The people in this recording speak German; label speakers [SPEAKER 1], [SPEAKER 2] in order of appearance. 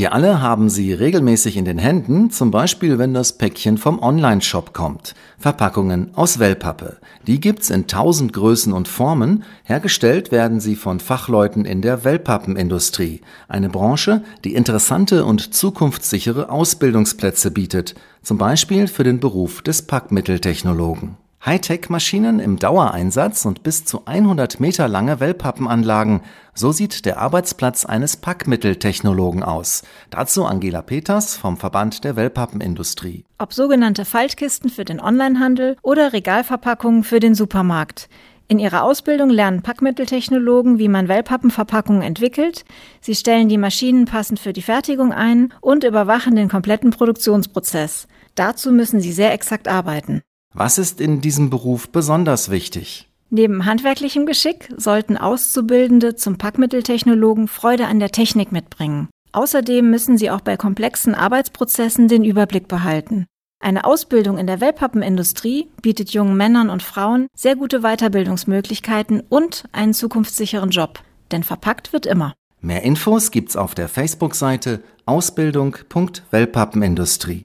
[SPEAKER 1] Wir alle haben sie regelmäßig in den Händen, zum Beispiel wenn das Päckchen vom Online-Shop kommt. Verpackungen aus Wellpappe. Die gibt's in tausend Größen und Formen. Hergestellt werden sie von Fachleuten in der Wellpappenindustrie. Eine Branche, die interessante und zukunftssichere Ausbildungsplätze bietet. Zum Beispiel für den Beruf des Packmitteltechnologen. Hightech-Maschinen im Dauereinsatz und bis zu 100 Meter lange Wellpappenanlagen. So sieht der Arbeitsplatz eines Packmitteltechnologen aus. Dazu Angela Peters vom Verband der Wellpappenindustrie.
[SPEAKER 2] Ob sogenannte Faltkisten für den Onlinehandel oder Regalverpackungen für den Supermarkt. In ihrer Ausbildung lernen Packmitteltechnologen, wie man Wellpappenverpackungen entwickelt. Sie stellen die Maschinen passend für die Fertigung ein und überwachen den kompletten Produktionsprozess. Dazu müssen sie sehr exakt arbeiten.
[SPEAKER 1] Was ist in diesem Beruf besonders wichtig?
[SPEAKER 2] Neben handwerklichem Geschick sollten Auszubildende zum Packmitteltechnologen Freude an der Technik mitbringen. Außerdem müssen sie auch bei komplexen Arbeitsprozessen den Überblick behalten. Eine Ausbildung in der Wellpappenindustrie bietet jungen Männern und Frauen sehr gute Weiterbildungsmöglichkeiten und einen zukunftssicheren Job. Denn verpackt wird immer.
[SPEAKER 1] Mehr Infos gibt's auf der Facebook-Seite Ausbildung.wellpappenindustrie